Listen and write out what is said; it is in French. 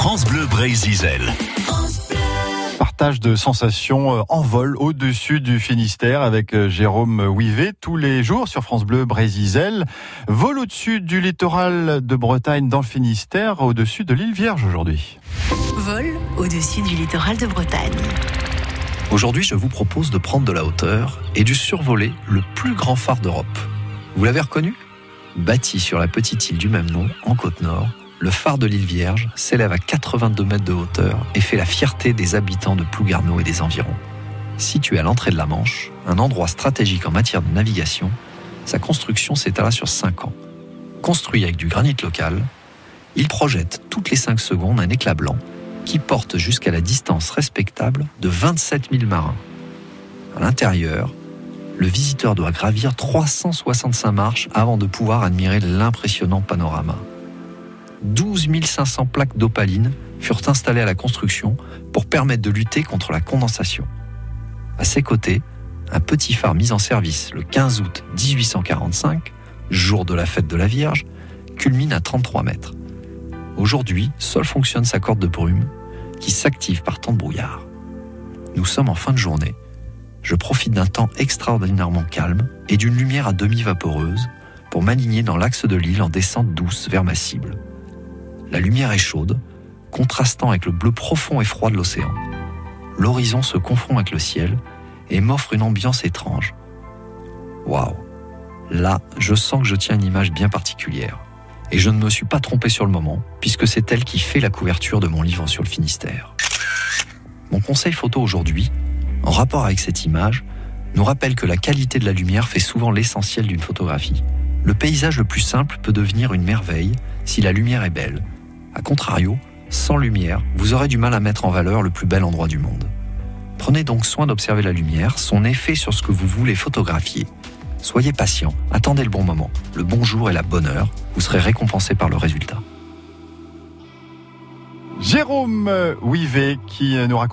France Bleu Brésil. Partage de sensations euh, en vol au-dessus du Finistère avec euh, Jérôme Ouivet tous les jours sur France Bleu Brésil. Vol au-dessus du littoral de Bretagne dans le Finistère, au-dessus de l'île Vierge aujourd'hui. Vol au-dessus du littoral de Bretagne. Aujourd'hui, je vous propose de prendre de la hauteur et de survoler le plus grand phare d'Europe. Vous l'avez reconnu? Bâti sur la petite île du même nom, en Côte-Nord, le phare de l'île Vierge s'élève à 82 mètres de hauteur et fait la fierté des habitants de Plougarneau et des environs. Situé à l'entrée de la Manche, un endroit stratégique en matière de navigation, sa construction s'étala sur 5 ans. Construit avec du granit local, il projette toutes les 5 secondes un éclat blanc qui porte jusqu'à la distance respectable de 27 000 marins. À l'intérieur, le visiteur doit gravir 365 marches avant de pouvoir admirer l'impressionnant panorama. 12 500 plaques d'opaline furent installées à la construction pour permettre de lutter contre la condensation. À ses côtés, un petit phare mis en service le 15 août 1845, jour de la fête de la Vierge, culmine à 33 mètres. Aujourd'hui, seule fonctionne sa corde de brume qui s'active par temps de brouillard. Nous sommes en fin de journée je profite d'un temps extraordinairement calme et d'une lumière à demi vaporeuse pour m'aligner dans l'axe de l'île en descente douce vers ma cible. La lumière est chaude, contrastant avec le bleu profond et froid de l'océan. L'horizon se confond avec le ciel et m'offre une ambiance étrange. Waouh Là, je sens que je tiens une image bien particulière. Et je ne me suis pas trompé sur le moment, puisque c'est elle qui fait la couverture de mon livre sur le Finistère. Mon conseil photo aujourd'hui, en rapport avec cette image, nous rappelle que la qualité de la lumière fait souvent l'essentiel d'une photographie. Le paysage le plus simple peut devenir une merveille si la lumière est belle. A contrario, sans lumière, vous aurez du mal à mettre en valeur le plus bel endroit du monde. Prenez donc soin d'observer la lumière, son effet sur ce que vous voulez photographier. Soyez patient, attendez le bon moment, le bon jour et la bonne heure, vous serez récompensé par le résultat. Jérôme Ouivet qui nous raconte